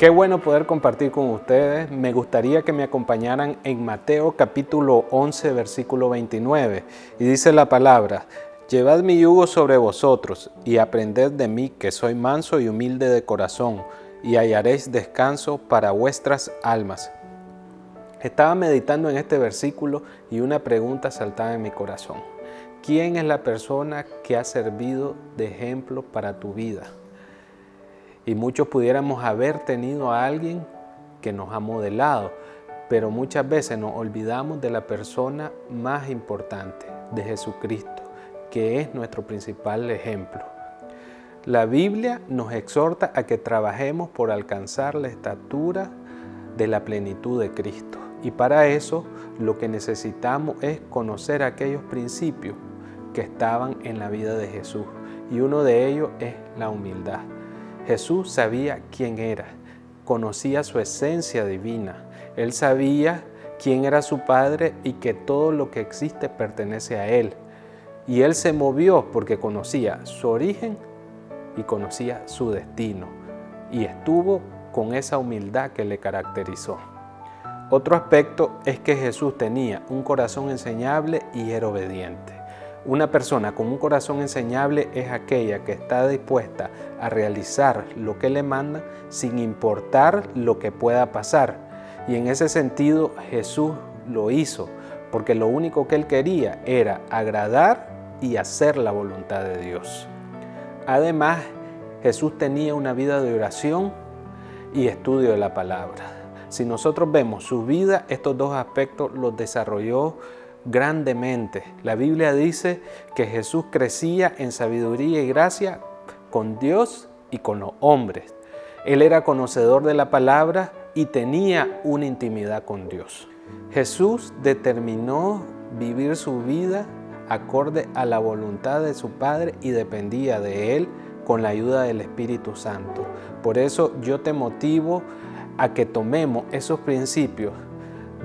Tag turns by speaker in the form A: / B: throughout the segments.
A: Qué bueno poder compartir con ustedes. Me gustaría que me acompañaran en Mateo capítulo 11, versículo 29. Y dice la palabra, Llevad mi yugo sobre vosotros y aprended de mí que soy manso y humilde de corazón, y hallaréis descanso para vuestras almas. Estaba meditando en este versículo y una pregunta saltaba en mi corazón. ¿Quién es la persona que ha servido de ejemplo para tu vida? Y muchos pudiéramos haber tenido a alguien que nos ha modelado, pero muchas veces nos olvidamos de la persona más importante, de Jesucristo, que es nuestro principal ejemplo. La Biblia nos exhorta a que trabajemos por alcanzar la estatura de la plenitud de Cristo. Y para eso lo que necesitamos es conocer aquellos principios que estaban en la vida de Jesús. Y uno de ellos es la humildad. Jesús sabía quién era, conocía su esencia divina. Él sabía quién era su Padre y que todo lo que existe pertenece a Él. Y Él se movió porque conocía su origen y conocía su destino. Y estuvo con esa humildad que le caracterizó. Otro aspecto es que Jesús tenía un corazón enseñable y era obediente. Una persona con un corazón enseñable es aquella que está dispuesta a realizar lo que le manda sin importar lo que pueda pasar. Y en ese sentido Jesús lo hizo, porque lo único que él quería era agradar y hacer la voluntad de Dios. Además, Jesús tenía una vida de oración y estudio de la palabra. Si nosotros vemos su vida, estos dos aspectos los desarrolló grandemente. La Biblia dice que Jesús crecía en sabiduría y gracia con Dios y con los hombres. Él era conocedor de la palabra y tenía una intimidad con Dios. Jesús determinó vivir su vida acorde a la voluntad de su Padre y dependía de Él con la ayuda del Espíritu Santo. Por eso yo te motivo a que tomemos esos principios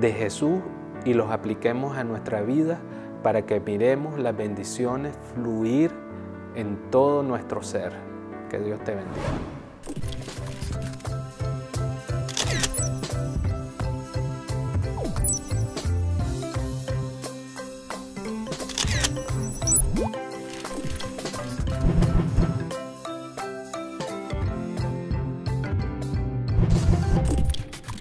A: de Jesús y los apliquemos a nuestra vida para que miremos las bendiciones fluir en todo nuestro ser. Que Dios te bendiga.